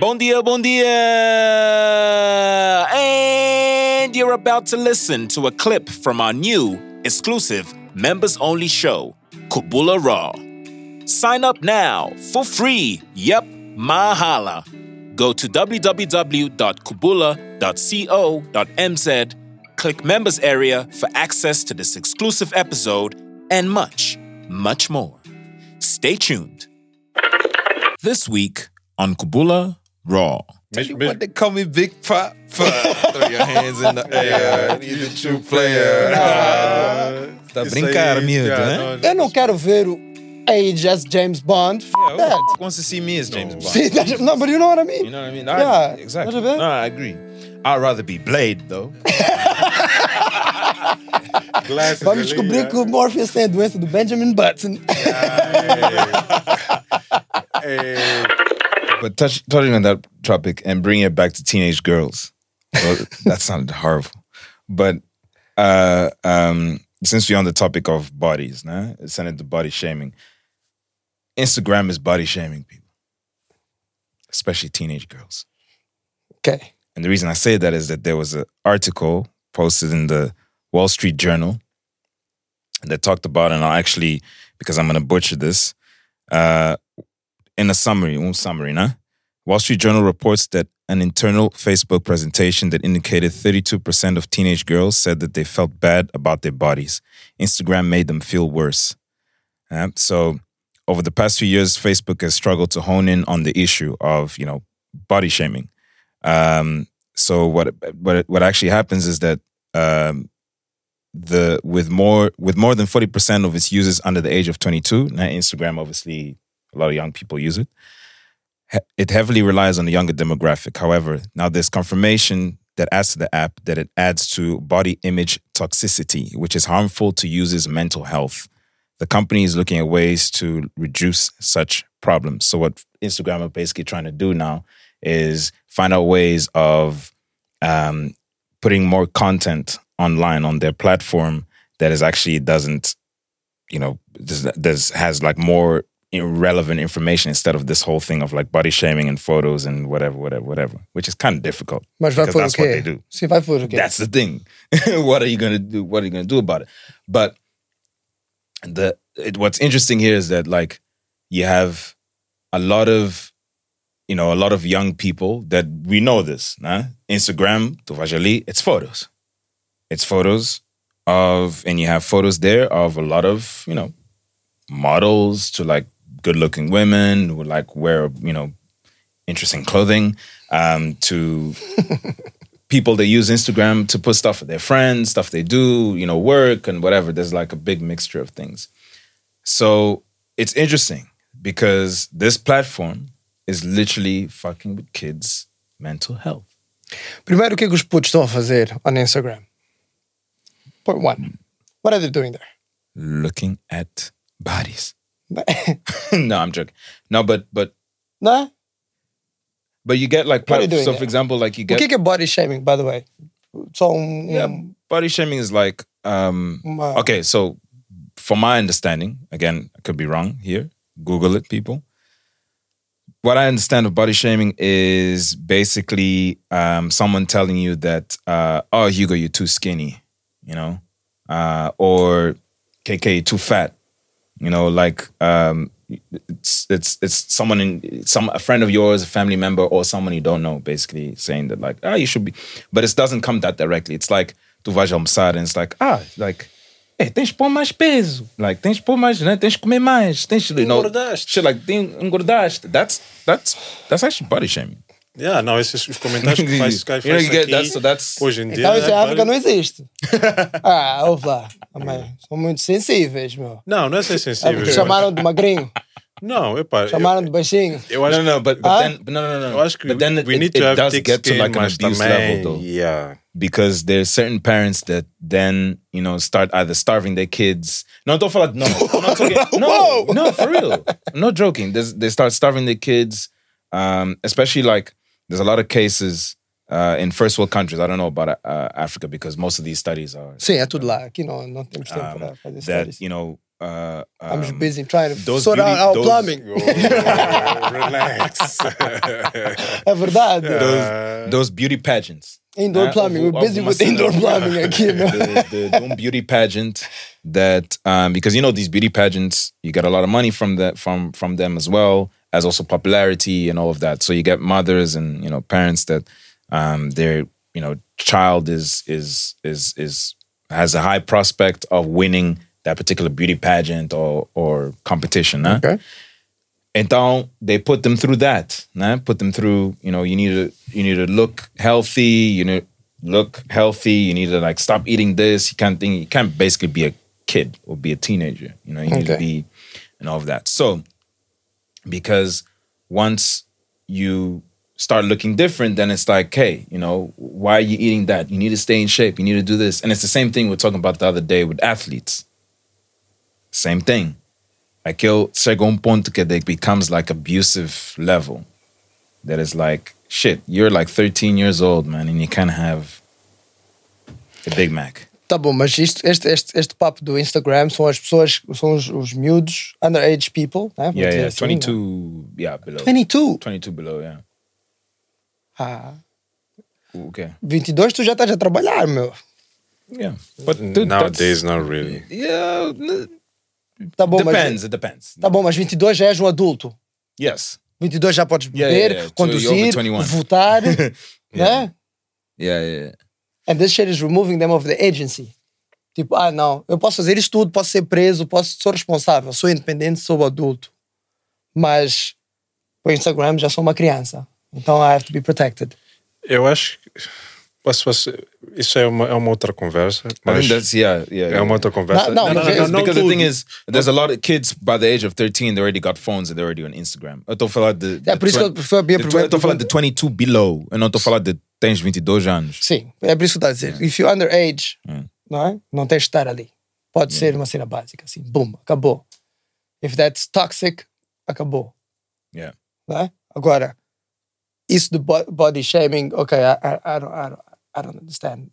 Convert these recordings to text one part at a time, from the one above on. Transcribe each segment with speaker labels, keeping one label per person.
Speaker 1: Bom dia, bom dia! And you're about to listen to a clip from our new, exclusive, members only show, Kubula Raw. Sign up now for free. Yep, mahala. Go to www.kubula.co.mz, click members area for access to this exclusive episode and much, much more. Stay tuned. This week on Kubula Raw.
Speaker 2: Mas,
Speaker 3: You
Speaker 2: mas,
Speaker 3: want to call me Big Pop? Throw your hands in the air. You're the true player. Tá a
Speaker 2: isso
Speaker 3: brincar,
Speaker 2: aí,
Speaker 3: miúdo, né?
Speaker 4: Eu não quero ver o age as James Bond. F
Speaker 3: Yeah,
Speaker 4: that.
Speaker 3: who wants to see me as James Bond?
Speaker 4: See, no, but you know what I mean?
Speaker 3: You know what I mean?
Speaker 4: Yeah,
Speaker 3: I, exactly.
Speaker 4: a bit.
Speaker 3: No, I agree. I'd rather be Blade, though.
Speaker 2: Glasses
Speaker 4: Vamos
Speaker 2: ali,
Speaker 4: descobrir
Speaker 2: é.
Speaker 4: que o Morpheus tem a doença do Benjamin Button.
Speaker 2: É,
Speaker 3: But touch, touching on that topic and bringing it back to teenage girls. Well, that sounded horrible. But uh, um, since we're on the topic of bodies, nah, sending the body shaming, Instagram is body shaming people, especially teenage girls.
Speaker 4: Ok.
Speaker 3: And the reason I say that is that there was an article posted in the Wall Street Journal that talked about, and I'll actually, because I'm going to butcher this, uh, in a summary, un summary? Wall Street Journal reports that an internal Facebook presentation that indicated 32% of teenage girls said that they felt bad about their bodies. Instagram made them feel worse. So, over the past few years, Facebook has struggled to hone in on the issue of, you know, body shaming. Um, so what what what actually happens is that um, the with more with more than forty percent of its users under the age of twenty two. Now Instagram, obviously, a lot of young people use it. It heavily relies on the younger demographic. However, now there's confirmation that adds to the app that it adds to body image toxicity, which is harmful to users' mental health. The company is looking at ways to reduce such problems. So what Instagram are basically trying to do now is find out ways of um, putting more content online on their platform that is actually doesn't, you know, does, does has like more irrelevant information instead of this whole thing of like body shaming and photos and whatever, whatever, whatever, which is kind of difficult.
Speaker 4: Mas vai
Speaker 3: that's what they do.
Speaker 4: Sim, vai o quê?
Speaker 3: That's the thing. what are you gonna do? What are you gonna do about it? But the it, what's interesting here is that like you have a lot of you know a lot of young people that we know this. Nah? Instagram, Tuvajali, it's photos. It's photos of and you have photos there of a lot of you know models to like good looking women who like wear you know interesting clothing um, to people that use Instagram to put stuff of their friends, stuff they do, you know, work and whatever. There's like a big mixture of things. So it's interesting because this platform is literally fucking with kids' mental health.
Speaker 4: Primeiro, o que é que os putos estão a fazer on Instagram? Point one. What are they doing there?
Speaker 3: Looking at bodies. no, I'm joking. No, but but
Speaker 4: é?
Speaker 3: but you get like plat- so for example, like you get
Speaker 4: que é body shaming, by the way? Só um...
Speaker 3: yeah,
Speaker 4: um-
Speaker 3: body shaming is like um okay, so from my understanding, again, I could be wrong here. Google it, people. What I understand of body shaming is basically um, someone telling you that, uh, oh, Hugo, you're too skinny, you know, uh, or KK, you're too fat, you know, like um, it's it's it's someone in some a friend of yours, a family member, or someone you don't know, basically saying that like, ah, you should be, but it doesn't come that directly. It's like tu vais almoçar and it's like, ah, like, hey, tens de pôr mais peso, like tens de pôr mais, né? tens de comer mais, tens de, you know, shit like, engordaste. That's that's that's actually body shaming.
Speaker 2: Yeah, não, esses os comentários que faz, que faz aqui,
Speaker 3: that, so that's-
Speaker 2: hoje em dia.
Speaker 4: Então isso em
Speaker 2: é,
Speaker 4: África
Speaker 2: pá,
Speaker 4: não existe. ah, ouve lá. Amém. São muito sensíveis, meu.
Speaker 2: Não, não é ser
Speaker 4: Ah,
Speaker 2: sensível.
Speaker 4: porque chamaram de magrinho,
Speaker 2: Não, epá,
Speaker 4: chamaram de baixinho.
Speaker 2: eu, eu acho
Speaker 3: no, no, no, but, but
Speaker 4: Ah?
Speaker 3: then, no, no, no, no.
Speaker 2: Eu acho que
Speaker 3: but then it,
Speaker 2: we need
Speaker 3: it,
Speaker 2: to
Speaker 3: it
Speaker 2: have
Speaker 3: does get to like an
Speaker 2: mas
Speaker 3: abuse
Speaker 2: também,
Speaker 3: level though.
Speaker 2: Yeah.
Speaker 3: because there's certain parents that then you know start either starving their kids. No, don't fall. No, I'm not talking. No, no, for real. I'm not joking. There's, they start starving their kids, um, especially like there's a lot of cases uh, in first world countries. I don't know about uh, Africa because most of these studies are
Speaker 4: Sim, é tudo lá. Aqui não, não temos tempo
Speaker 3: um,
Speaker 4: para fazer
Speaker 3: that
Speaker 4: stories.
Speaker 3: you know uh,
Speaker 4: I'm just
Speaker 3: um,
Speaker 4: busy trying to
Speaker 3: those
Speaker 4: sort out our
Speaker 3: those-
Speaker 4: plumbing.
Speaker 2: Oh, relax.
Speaker 4: É verdade.
Speaker 2: Uh,
Speaker 3: those beauty pageants.
Speaker 4: Indoor plumbing.
Speaker 3: houve-
Speaker 4: We're busy with indoor plumbing aqui, meu.
Speaker 3: the, the, the one beauty pageant that um, because you know these beauty pageants you get a lot of money from that from from them as well as also popularity and all of that so you get mothers and you know parents that um, their you know child is is is is has a high prospect of winning that particular beauty pageant or or competition huh?
Speaker 4: Okay.
Speaker 3: Então, they put them through that, né? Put them through, you know, you need to you need to look healthy, you need look healthy, you need to like stop eating this. You can't think you can't basically be a kid or be a teenager. You know, you need to be and all of that. So because once you start looking different, then it's like, hey, you know, why are you eating that? You need to stay in shape. You need to do this. And it's the same thing we are talking about the other day with athletes. Same thing. Aquele chega um ponto que it becomes like abusive level. That is like, shit, you're like 13 years old, man, and you can't have a Big Mac.
Speaker 4: Tá bom, mas isto, este, este, este papo do Instagram são as pessoas, são os, os miúdos, underage people, né?
Speaker 3: Yeah, yeah,
Speaker 4: assim, né?
Speaker 3: 22, yeah, below.
Speaker 4: 22.
Speaker 3: 22 below, yeah.
Speaker 4: Ah,
Speaker 3: Okay.
Speaker 4: 22 tu já estás a trabalhar, meu.
Speaker 3: Yeah. But dude,
Speaker 2: nowadays, not really.
Speaker 3: yeah,
Speaker 4: Tá bom,
Speaker 3: depends,
Speaker 4: mas.
Speaker 3: it depends.
Speaker 4: Tá bom, mas 22 já és um adulto.
Speaker 3: Yes.
Speaker 4: 22 já podes beber,
Speaker 3: yeah, yeah.
Speaker 4: Conduzir,
Speaker 3: you're over 21.
Speaker 4: votar, né?
Speaker 3: Yeah, yeah, yeah.
Speaker 4: And this shit is removing them of the agency. Tipo, ah, não, eu posso fazer isto tudo, posso ser preso, posso, sou responsável, sou independente, sou adulto. Mas o Instagram já sou uma criança. Então I have to be protected.
Speaker 2: Eu acho que posso, posso, isso é uma, é uma outra conversa,
Speaker 3: I
Speaker 2: mas
Speaker 3: think that's yeah, yeah.
Speaker 2: é uma outra conversa.
Speaker 4: Não, não,
Speaker 3: No, no, no, no, because the thing is, there's a lot of kids by the age of 13, they already got phones and they're already on Instagram. Eu estou a falar de.
Speaker 4: É por isso que eu-
Speaker 3: 20
Speaker 4: foi a minha
Speaker 3: de-
Speaker 4: primeira
Speaker 3: Eu estou a falar de
Speaker 4: pergunta.
Speaker 3: 22 below. Eu não estou a falar de tens 22 anos.
Speaker 4: Sim, é por isso que eu estou a dizer. If you're underage,
Speaker 3: Hum.
Speaker 4: não é? Não tens de estar ali. Pode ser uma cena básica, assim, boom, acabou. If that's toxic, acabou.
Speaker 3: Yeah.
Speaker 4: Não é? Agora, isso de bo- body shaming, ok, I, I, I, don't, I, don't, I don't understand.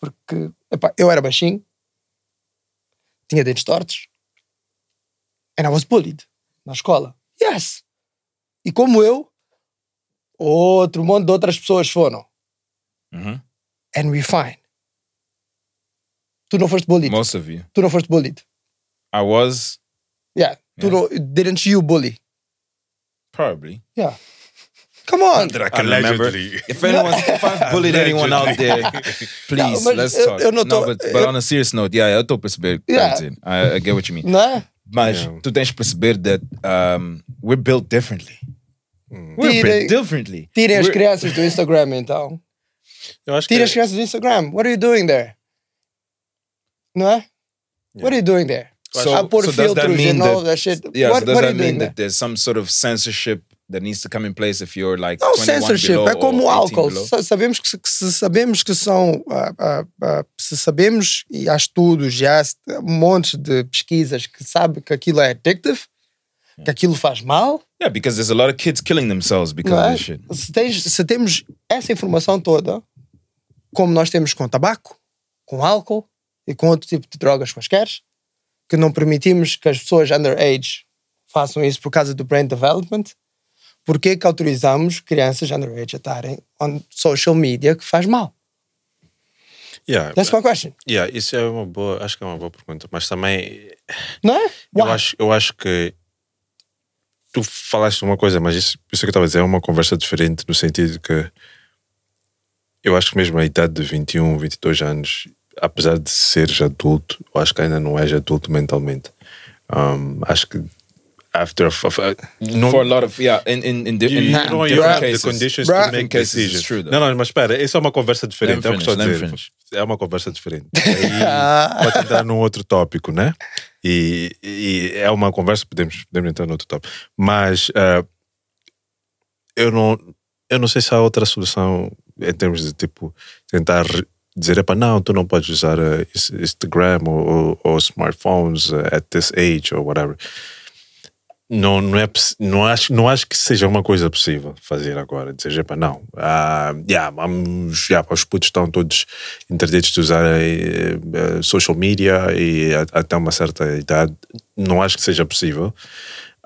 Speaker 4: Porque eu era baixinho, tinha dentes tortos, and I was bullied na escola. Yes! E como eu, outro monte de outras pessoas foram.
Speaker 3: Mhm.
Speaker 4: And we're fine. Tu não foste bullied.
Speaker 3: Most of you.
Speaker 4: To não first bullied.
Speaker 3: I was
Speaker 4: Yeah. Tu
Speaker 3: Yeah.
Speaker 4: não, didn't you bully?
Speaker 3: probably.
Speaker 4: Yeah. Come on.
Speaker 3: That I can remember. If anyone, if I've bullied anyone out there, please
Speaker 4: mas
Speaker 3: let's talk.
Speaker 4: eu não tô-
Speaker 3: no, but, but
Speaker 4: eu-
Speaker 3: on a serious note, yeah, eu estou a perceber.
Speaker 4: Yeah.
Speaker 3: estás a dizer. I, I get what you mean.
Speaker 4: Não é?
Speaker 3: Mas
Speaker 2: Yeah.
Speaker 3: tu tens de perceber that um, we're built differently. We're
Speaker 4: Tirem-
Speaker 3: built differently.
Speaker 4: Tirem as
Speaker 3: We're-
Speaker 4: crianças do Instagram, então.
Speaker 2: Acho que
Speaker 4: as crianças do Instagram. What are you doing there? Não é? What are you doing there?
Speaker 3: So,
Speaker 4: a pôr
Speaker 3: so does that mean
Speaker 4: and all
Speaker 3: that,
Speaker 4: that shit.
Speaker 3: yeah,
Speaker 4: what
Speaker 3: so does
Speaker 4: what
Speaker 3: that mean that there's some sort of censorship that needs to come in place if you're like
Speaker 4: Não
Speaker 3: 21
Speaker 4: censorship, é como o
Speaker 3: or 18
Speaker 4: álcool. Sabemos que, se- se sabemos que são, ah, ah, ah, se sabemos e há estudos, e há um monte de pesquisas que sabe que aquilo é addictive, que aquilo faz mal,
Speaker 3: Yeah, because there's a lot of kids killing themselves because
Speaker 4: não
Speaker 3: of
Speaker 4: é?
Speaker 3: this shit.
Speaker 4: Se, tens- se temos essa informação toda, como nós temos com tabaco, com álcool e com outro tipo de drogas quaisquer, que não permitimos que as pessoas underage façam isso por causa do brain development, por que que autorizamos crianças underage a estarem on social media que faz mal?
Speaker 2: Yeah,
Speaker 4: That's my question.
Speaker 2: yeah, isso é uma boa, acho que é uma boa pergunta, mas também
Speaker 4: Não é?
Speaker 2: eu acho, eu acho que tu falaste uma coisa, mas isso, isso que eu estava a dizer é uma conversa diferente no sentido que eu acho que mesmo a idade de 21, 22 anos, apesar de seres adulto, eu acho que ainda não és adulto mentalmente. Um, acho que after a, não,
Speaker 3: For a lot of yeah, in in in, di-
Speaker 2: You,
Speaker 3: in
Speaker 2: you don't
Speaker 3: different
Speaker 2: have the
Speaker 3: cases.
Speaker 2: conditions
Speaker 4: Bruh.
Speaker 2: to make
Speaker 3: Different cases,
Speaker 2: decisions. não, não, mas espera, isso é uma conversa diferente. É o que estou a dizer.
Speaker 3: finish.
Speaker 2: É uma conversa diferente. Aí pode entrar num outro tópico, né? E, e é uma conversa, podemos, podemos entrar num outro tópico. Mas ah, eu, não, eu não sei se há outra solução em termos de tipo tentar dizer, epá, não, tu não podes usar ah, ins- Instagram ou, ou, ou smartphones ah, at this age or whatever. não, não, é, não, acho, não acho que seja uma coisa possível fazer agora. Dizer, epá, não. Ah, yeah, vamos, yeah, os putos estão todos interditados de usar eh, eh, social media e até uma certa idade. Não acho que seja possível.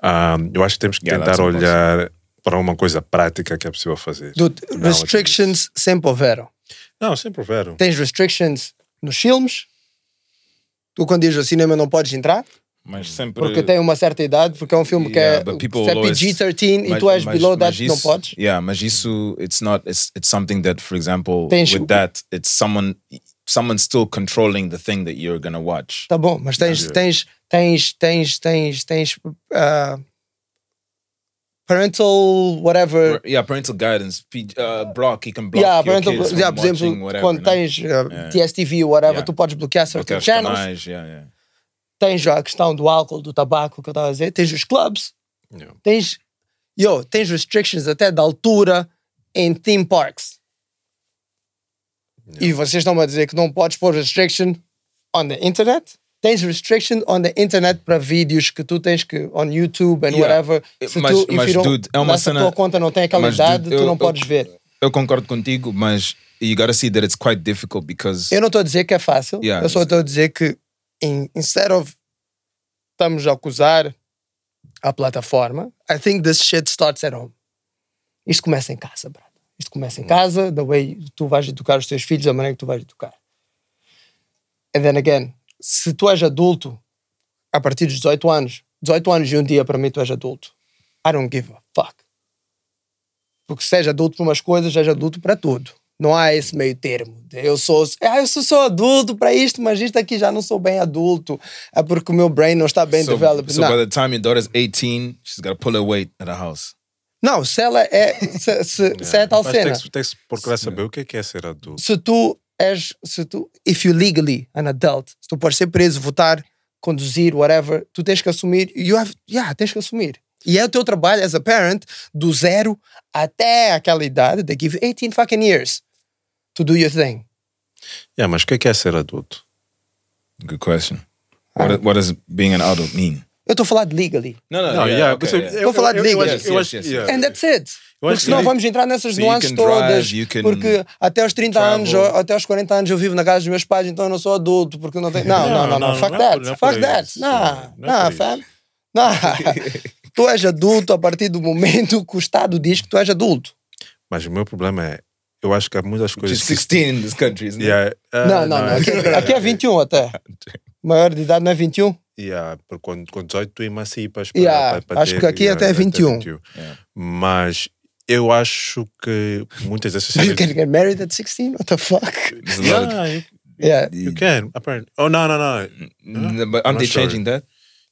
Speaker 2: Ah, eu acho que temos que
Speaker 3: Yeah,
Speaker 2: tentar
Speaker 3: impossible.
Speaker 2: Para uma coisa prática que é possível fazer.
Speaker 4: Dude,
Speaker 2: Não,
Speaker 4: restrictions sempre houveram.
Speaker 2: Não, sempre houveram.
Speaker 4: Tens restrictions nos filmes. Tu, quando dizes ao cinema, não podes entrar.
Speaker 3: Mas sempre.
Speaker 4: Porque tem uma certa idade. Porque é um filme que
Speaker 3: Yeah,
Speaker 4: é, se é
Speaker 3: always-
Speaker 4: PG-13 e
Speaker 3: Mas-
Speaker 4: tu és
Speaker 3: mas-
Speaker 4: below
Speaker 3: mas
Speaker 4: that, não
Speaker 3: isso-
Speaker 4: podes.
Speaker 3: Yeah, mas isso, it's not, it's, it's something that, for example,
Speaker 4: Tens-
Speaker 3: with that, it's someone, someone still controlling the thing that you're gonna watch.
Speaker 4: Tá bom, mas tens,
Speaker 2: Yeah.
Speaker 4: tens, tens, tens, tens, tens, ah, parental whatever.
Speaker 3: Yeah, parental guidance, uh, block, you can block
Speaker 4: Yeah, parental,
Speaker 3: kids
Speaker 4: yeah, por exemplo,
Speaker 3: whatever,
Speaker 4: quando
Speaker 3: né?
Speaker 4: tens ah,
Speaker 3: Yeah.
Speaker 4: TSTV ou whatever,
Speaker 3: Yeah.
Speaker 4: tu podes bloquear
Speaker 3: Bloquear
Speaker 4: certain
Speaker 3: os
Speaker 4: channels.
Speaker 3: canais, yeah, yeah.
Speaker 4: Tens a questão do álcool, do tabaco que eu estava a dizer. Tens os clubs.
Speaker 2: Yeah.
Speaker 4: Tens, yo, tens restrictions até da altura em theme parks. E vocês estão a dizer que não podes pôr restriction on the internet? Tens restriction on the internet para vídeos que tu tens que on YouTube and
Speaker 3: Yeah.
Speaker 4: whatever. Se
Speaker 3: Mas-
Speaker 4: tu, if
Speaker 3: mas, dude, é uma cena-
Speaker 4: tua conta não tem aquela
Speaker 3: mas,
Speaker 4: idade,
Speaker 3: dude,
Speaker 4: tu
Speaker 3: eu-
Speaker 4: não
Speaker 3: eu-
Speaker 4: podes ver.
Speaker 3: Eu concordo contigo, mas you gotta see that it's quite difficult because
Speaker 4: Eu não estou a dizer que é fácil.
Speaker 3: Yeah.
Speaker 4: eu só estou a dizer que in, instead of estamos a acusar a plataforma, I think this shit starts at home. Isto começa em casa, brother. Isto começa em casa, the way tu vais educar os teus filhos, da maneira que tu vais educar. And then again, se tu és adulto a partir dos 18 anos, 18 anos e um dia para mim tu és adulto, I don't give a fuck. Porque seja adulto para umas coisas, seja adulto para tudo. Não há esse meio termo. Eu sou, ah, eu sou só adulto para isto, mas isto aqui já não sou bem adulto. É porque o meu brain não está bem
Speaker 3: so,
Speaker 4: developed.
Speaker 3: so
Speaker 4: não.
Speaker 3: by the time your daughter's 18, she's gotta pull her weight at the house.
Speaker 4: não, se ela é, se, se, se é tal
Speaker 2: Mas
Speaker 4: cena.
Speaker 2: tem que, tem que procurar saber o que é, que é ser adulto.
Speaker 4: se tu és, se tu, if you legally an adult, se tu podes ser preso, votar, conduzir, whatever, tu tens que assumir, you have, yeah, tens que assumir. E é o teu trabalho as a parent, do zero até aquela idade, they give you 18 fucking years to do your thing.
Speaker 2: Yeah, mas o que é, que é ser adulto?
Speaker 3: Good question. What, what does being an adult mean?
Speaker 4: Eu estou a falar de legally.
Speaker 3: No, no,
Speaker 2: Não, yeah,
Speaker 3: okay, yeah.
Speaker 2: eu-
Speaker 4: Vou falar de
Speaker 2: eu- eu eu
Speaker 3: Yes,
Speaker 2: acho-
Speaker 3: yes, yes.
Speaker 2: yeah.
Speaker 4: And that's it.
Speaker 2: Eu
Speaker 4: Porque senão vamos entrar nessas
Speaker 3: So
Speaker 4: nuances todas.
Speaker 3: drive, can
Speaker 4: porque até aos 30 anos,
Speaker 3: travel.
Speaker 4: ou até aos 40 anos eu vivo na casa dos meus pais, então eu não sou adulto, porque não tenho. Não, não, não, não.
Speaker 2: não,
Speaker 4: Fuck
Speaker 2: não
Speaker 4: that.
Speaker 2: não
Speaker 4: Fuck that. Não,
Speaker 2: Não
Speaker 4: não, fam. Não. tu és adulto a partir do momento que o Estado diz que tu és adulto.
Speaker 2: Mas o meu problema é, eu acho que há muitas coisas. Que-
Speaker 3: 16 in this country, isn't it?
Speaker 2: Yeah, ah,
Speaker 4: não, não, não. Aqui, aqui é 21 até. Maior de idade não é 21?
Speaker 2: Yeah, porque com, com 18 tu emancipas para,
Speaker 4: Yeah,
Speaker 2: para, para
Speaker 4: acho
Speaker 2: ter-
Speaker 4: que aqui até 21.
Speaker 3: Yeah.
Speaker 2: Mas eu acho que muitas dessas
Speaker 4: You can get married at 16? What the fuck?
Speaker 3: A
Speaker 2: Yeah, you,
Speaker 4: Yeah.
Speaker 2: you can. Apparently. Oh, no, no, no.
Speaker 3: Mm, But aren't they
Speaker 2: sure.
Speaker 3: changing that?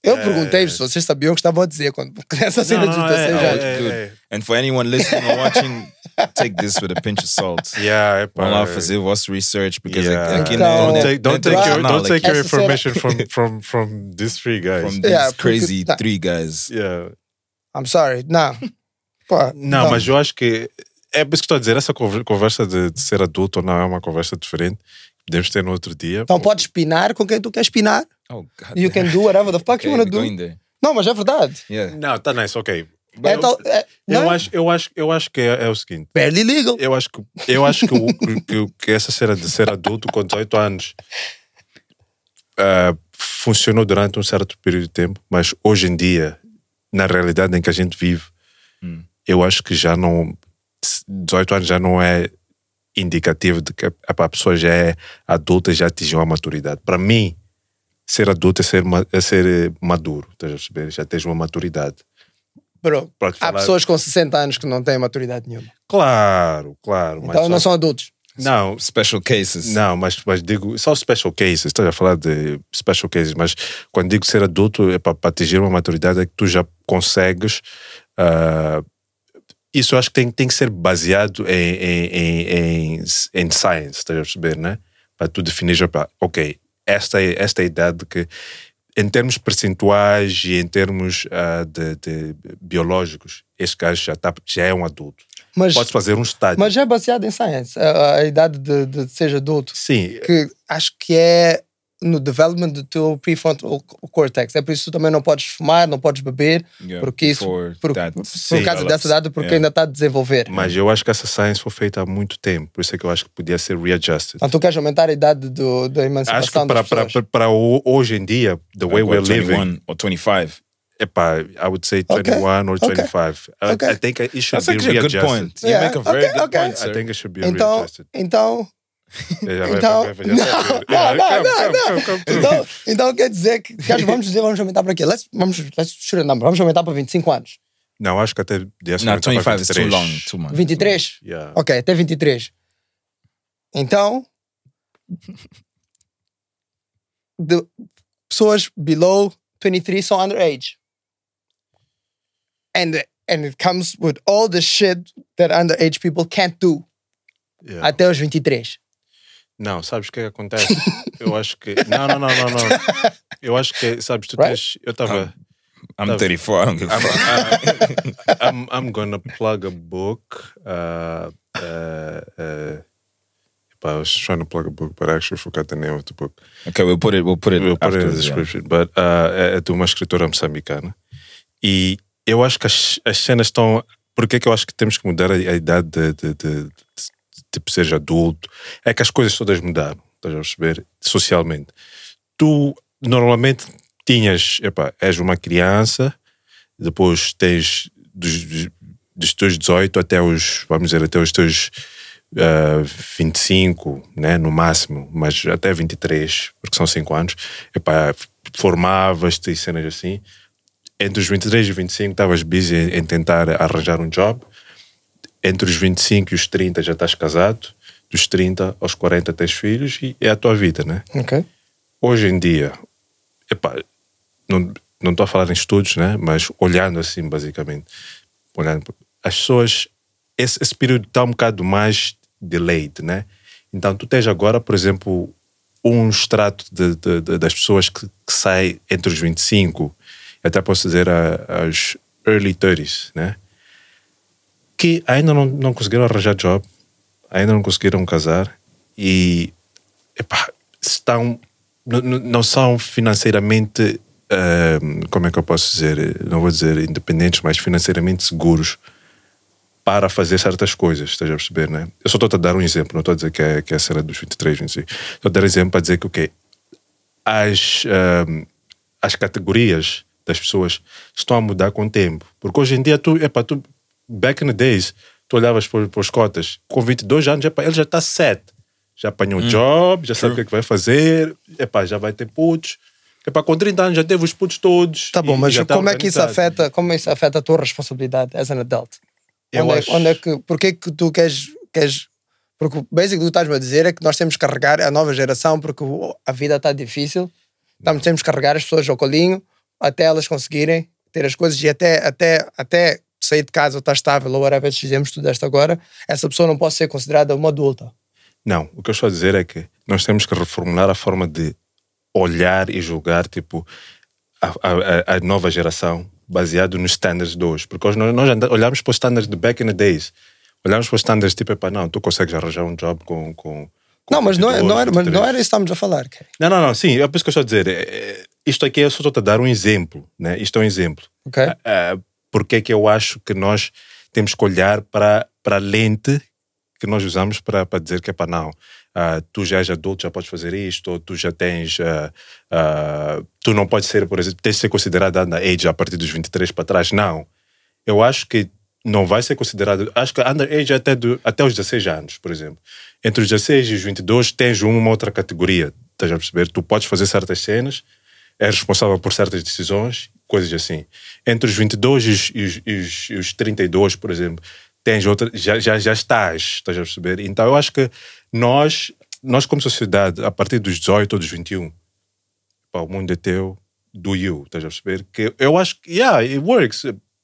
Speaker 4: Eu perguntei se vocês sabiam o que estavam a dizer quando essa cena
Speaker 2: Não,
Speaker 4: dos
Speaker 2: não,
Speaker 4: 16
Speaker 2: é,
Speaker 4: anos.
Speaker 3: And for anyone listening or watching, take this with a pinch of salt.
Speaker 2: Yeah, é
Speaker 3: Vamos lá fazer o vosso research, because
Speaker 2: Yeah.
Speaker 3: aqui
Speaker 4: Então-
Speaker 2: Don't
Speaker 3: na-
Speaker 2: take, don't take, your, don't take your information from, from, from these three guys.
Speaker 3: from these
Speaker 4: Yeah, porque-
Speaker 3: crazy
Speaker 4: tá.
Speaker 3: three guys.
Speaker 2: Yeah.
Speaker 4: I'm sorry. Não. Pô,
Speaker 2: Não, mas eu acho que é por isso que estou a dizer, essa conver- conversa de, de ser adulto ou não é uma conversa diferente. Podemos ter no outro dia.
Speaker 4: Então podes espinar com quem tu queres espinar.
Speaker 3: Oh, God.
Speaker 4: You can do whatever the fuck
Speaker 3: Okay,
Speaker 4: you wanna
Speaker 3: we're
Speaker 4: do. Não, mas é verdade.
Speaker 3: Yeah.
Speaker 2: Não, tá nice, ok.
Speaker 4: É
Speaker 2: eu,
Speaker 4: tal- é-
Speaker 2: eu,
Speaker 4: não é?
Speaker 2: acho, eu, acho, eu acho que é, é o seguinte.
Speaker 4: Barely legal.
Speaker 2: Eu acho que, eu acho que, o- que, que essa cena de ser adulto com 18 anos ah, funcionou durante um certo período de tempo, mas hoje em dia, na realidade em que a gente vive, eu acho que já não. 18 anos já não é indicativo de que a, a pessoa já é adulta e já atingiu a maturidade. Para mim, ser adulto é ser, é ser maduro? Já tens uma maturidade. Te
Speaker 4: há
Speaker 2: falar-
Speaker 4: pessoas com 60 anos que não têm maturidade nenhuma.
Speaker 2: Claro, claro. mas
Speaker 4: Então não
Speaker 2: só-
Speaker 4: são adultos.
Speaker 2: Não,
Speaker 3: Special cases.
Speaker 2: Não, mas, mas digo, só special cases, estás a falar de special cases, mas quando digo ser adulto é para atingir uma maturidade é que tu já consegues. ah, isso eu acho que tem, tem que ser baseado em, em, em, em, em science, estás a perceber, né? Para tu definir, opa, ok, esta é, esta é a idade que, em termos percentuais e em termos ah, de, de biológicos, este gajo já, tá, já é um adulto.
Speaker 4: Mas,
Speaker 2: Podes fazer um estádio.
Speaker 4: mas já é baseado em science. A, a idade de, de ser adulto.
Speaker 2: Sim,
Speaker 4: Que acho que é no development do teu prefrontal cortex. É por isso que tu também não podes fumar, não podes beber,
Speaker 3: Yeah,
Speaker 4: porque isso, por,
Speaker 3: that
Speaker 4: por
Speaker 2: Sim.
Speaker 4: causa dessa idade, porque
Speaker 3: Yeah.
Speaker 4: ainda está a desenvolver.
Speaker 2: Mas eu acho que essa science foi feita há muito tempo, por isso é que eu acho que podia ser readjusted.
Speaker 4: Então tu queres aumentar a idade do, da
Speaker 2: Acho
Speaker 4: emancipação
Speaker 2: que para,
Speaker 4: das
Speaker 2: para,
Speaker 4: pessoas.
Speaker 2: para, para hoje em dia, the way
Speaker 3: Like,
Speaker 2: we're
Speaker 3: what,
Speaker 2: living,
Speaker 3: 21 or 25.
Speaker 2: epá, I would say
Speaker 4: Okay.
Speaker 2: 21 or
Speaker 4: Okay.
Speaker 2: 25. I,
Speaker 4: Okay.
Speaker 2: I think it should
Speaker 3: That's
Speaker 2: be
Speaker 3: actually a good
Speaker 2: readjusted.
Speaker 3: point. You
Speaker 4: Yeah,
Speaker 3: make a very
Speaker 4: okay,
Speaker 3: good
Speaker 4: okay.
Speaker 3: point,
Speaker 2: I
Speaker 3: sir.
Speaker 2: think it should be
Speaker 4: Então,
Speaker 2: readjusted.
Speaker 4: então, então, não, não, não, não, não. Então, então quer dizer que, quer- vamos dizer, vamos aumentar para quê? Let's, vamos, let's shoot a number. Vamos aumentar para 25 anos.
Speaker 2: Não, acho que até
Speaker 3: No,
Speaker 2: aumentar
Speaker 3: 25
Speaker 2: para
Speaker 3: is too
Speaker 2: 23.
Speaker 3: long. Too much.
Speaker 4: 23?
Speaker 2: Yeah.
Speaker 4: Ok, até 23. Então, de, pessoas below 23 são underage. And, and it comes with all the shit that underage people can't do
Speaker 2: Yeah.
Speaker 4: até os 23.
Speaker 2: Não, sabes o que é que acontece? eu acho que. Não, não, não, não, não. Eu acho que, sabes, tu
Speaker 4: Right?
Speaker 2: tens. Eu estava.
Speaker 3: I'm 34. I don't give a
Speaker 2: I'm,
Speaker 3: fuck.
Speaker 2: I'm, I'm gonna plug a book. Uh, uh, uh, I was trying to plug a book, but I actually forgot the name of the book.
Speaker 3: Okay, we'll put it. We'll put it.
Speaker 2: We'll put it in the
Speaker 3: afterwards, yeah.
Speaker 2: description. But uh, é de uma escritora moçambicana. E eu acho que as, as cenas estão. Por que é que eu acho que temos que mudar a, a idade de, de, de, de, tipo, seja adulto? É que as coisas todas mudaram, estás a perceber? Socialmente. Tu normalmente tinhas, epá, és uma criança, depois tens dos, dos- teus 18 até os, vamos dizer, até os teus uh, 25, né, no máximo, mas até 23, porque são 5 anos, epá, formavas-te e cenas assim. Entre os 23 e 25 estavas busy em tentar arranjar um job. Entre os 25 e os 30 já estás casado. Dos 30 aos 40 tens filhos e é a tua vida, né?
Speaker 4: Ok.
Speaker 2: hoje em dia, epá, não não estou a falar em estudos, né? mas olhando assim, basicamente, olhando, as pessoas, esse, esse período está um bocado mais delayed, né? Então, tu tens agora, por exemplo, um extrato de, de- de- das pessoas que, que sai entre os 25, até posso dizer a- aos early 30s, né? Que ainda não, não conseguiram arranjar job, ainda não conseguiram casar e epá, estão não, são financeiramente ahm, como é que eu posso dizer? Não vou dizer independentes mas financeiramente seguros para fazer certas coisas estás a perceber né? Eu só estou a dar um exemplo não estou a dizer que é, que é a cena dos 23 25 estou a dar exemplo para dizer que o quê? As ahm, as categorias das pessoas estão a mudar com o tempo. Porque hoje em dia tu epá, tu back in the days tu olhavas para, para os cotas com 22 anos epá, ele já está set já apanhou um job, já sabe o que é que vai fazer, epá, já vai ter putos. Epá, com 30 anos já teve os putos todos.
Speaker 4: Tá bom,
Speaker 2: e
Speaker 4: mas
Speaker 2: já tá
Speaker 4: como é que isso afeta, como isso afeta a tua responsabilidade as an adult?
Speaker 2: Eu
Speaker 4: onde, é,
Speaker 2: acho-
Speaker 4: onde é que, porquê que tu queres, queres porque o basic que tu estás-me a dizer é que nós temos que carregar a nova geração porque o- a vida está difícil, estamos, temos que carregar as pessoas ao colinho até elas conseguirem ter as coisas e até, até, até sair de casa ou estar estável ou whatever esses exemplos que tu deste agora, essa pessoa não pode ser considerada uma adulta.
Speaker 2: Não, o que eu estou a dizer é que nós temos que reformular a forma de olhar e julgar tipo, a, a- a- nova geração baseado nos standards de hoje. Porque hoje nós, nós olhamos para os standards de back in the days. Olhamos para os standards tipo, epá, não, tu consegues arranjar um job com. com, com
Speaker 4: Não, mas não, é-
Speaker 2: 22,
Speaker 4: não, era, mas não
Speaker 2: 23.
Speaker 4: era isso que estamos a falar. Kerry.
Speaker 2: Não, não, não, sim, é por isso que eu estou a dizer. é, é, isto aqui eu só estou a dar um exemplo, né? Isto é um exemplo.
Speaker 4: Ok?
Speaker 2: Ah, porque é que eu acho que nós temos que olhar para, para a lente que nós usamos para, para dizer que é para não. ah, tu já és adulto, já podes fazer isto, ou tu já tens. ah, ah, tu não podes ser, por exemplo, tens de ser considerado underage a partir dos 23 para trás. Não. Eu acho que não vai ser considerado. Acho que underage é até, do, até os 16 anos, por exemplo. Entre os 16 e os 22 tens uma outra categoria. Estás a perceber? Tu podes fazer certas cenas, és responsável por certas decisões, coisas assim. Entre os 22 e os, e os, e os, e os 32, por exemplo, tens outra, já, já, já estás, estás a perceber? Então eu acho que nós, nós como sociedade, a partir dos 18 ou dos 21, pá, o mundo é teu, do you, estás a perceber? Que eu acho que, yeah, it works.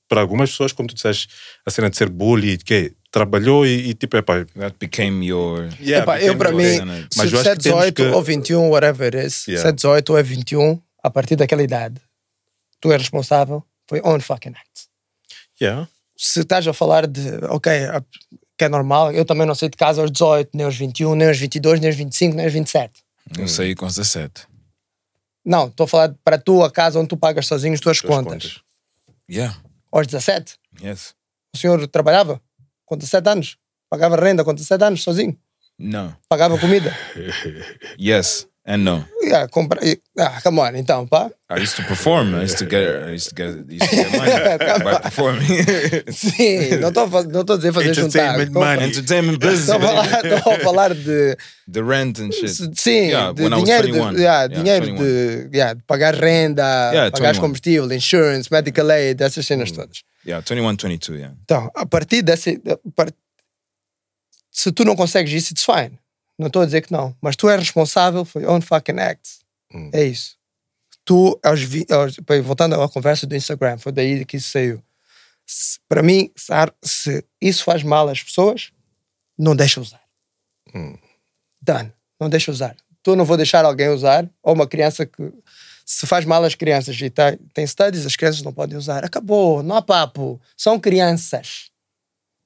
Speaker 2: Para algumas pessoas, como tu disseste, a cena de ser bully, que trabalhou e, e tipo, é pá,
Speaker 3: That became your.
Speaker 2: yeah,
Speaker 4: Epá, eu
Speaker 2: became
Speaker 4: para
Speaker 2: your
Speaker 4: mim.
Speaker 2: Mas
Speaker 4: se,
Speaker 2: eu
Speaker 4: é
Speaker 2: acho que temos
Speaker 4: 18
Speaker 2: que-
Speaker 4: ou 21, whatever it is,
Speaker 2: Yeah.
Speaker 4: se é 18 ou é 21, a partir daquela idade, tu és responsável for your own fucking acts.
Speaker 2: Yeah.
Speaker 4: Se estás a falar de, ok, que é normal, eu também não saí de casa aos 18, nem aos 21, nem aos 22, nem aos 25, nem aos 27.
Speaker 3: Eu saí com 17.
Speaker 4: Não, estou a falar para a tua casa onde tu pagas sozinho as tuas
Speaker 2: Tuas
Speaker 4: contas.
Speaker 3: Yeah.
Speaker 4: Aos 17,
Speaker 3: Yes.
Speaker 4: o senhor trabalhava com 17 anos, pagava renda com 17 anos sozinho,
Speaker 3: No.
Speaker 4: pagava comida.
Speaker 3: Yes and no.
Speaker 4: yeah, compra... Ah, come on, então, pá.
Speaker 3: I used to perform. I used to get. I used to get. I used to get money by performing.
Speaker 4: Sim, não estou não estou a dizer fazer juntar.
Speaker 2: Entertainment
Speaker 4: Estou a-
Speaker 2: money.
Speaker 3: Entertainment business.
Speaker 4: Estou a falar, estou a falar de,
Speaker 3: the rent and shit.
Speaker 4: sim,
Speaker 3: Yeah,
Speaker 4: de dinheiro,
Speaker 3: 21.
Speaker 4: de, yeah,
Speaker 3: Yeah,
Speaker 4: dinheiro
Speaker 3: 21.
Speaker 4: de, yeah, de pagar renda,
Speaker 3: Yeah,
Speaker 4: pagar
Speaker 3: 21.
Speaker 4: combustível, insurance, medical aid, essas cenas todas.
Speaker 3: Yeah, 21, 22. Yeah.
Speaker 4: Então, a partir desse. a par- Se tu não consegues isso, it's fine. Não estou a dizer que não. Mas tu és responsável for your own fucking acts.
Speaker 2: Hum.
Speaker 4: É isso. Tu, aos, aos, voltando à conversa do Instagram, foi daí que isso saiu. Para mim, se, isso faz mal às pessoas, não deixa usar.
Speaker 2: Hum.
Speaker 4: Done. Não deixa usar. Tu não vou deixar alguém usar, ou uma criança que. Se faz mal às crianças e tá, tem studies, as crianças não podem usar. Acabou, não há papo. São crianças.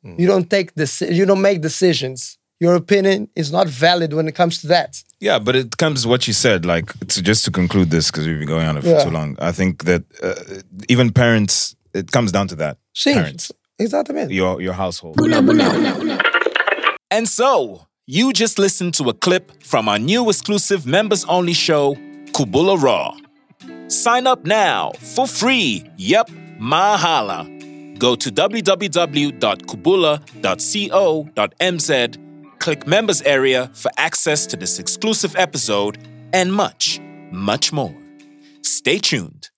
Speaker 4: You don't take you don't make decisions. Your opinion is not valid when it comes to that.
Speaker 3: Yeah, but it comes to what you said. Like, to, just to conclude this, because we've been going on it for
Speaker 4: Yeah.
Speaker 3: too long. I think that uh, even parents, it comes down to that.
Speaker 4: Sim,
Speaker 3: Parents,
Speaker 4: exatamente.
Speaker 3: your your household.
Speaker 1: And so, you just listened to a clip from our new exclusive members only show, Kubula Raw. Sign up now for free. Yep, mahala. Go to www.kubula.co.mz, click members area for access to this exclusive episode and much, much more. Stay tuned.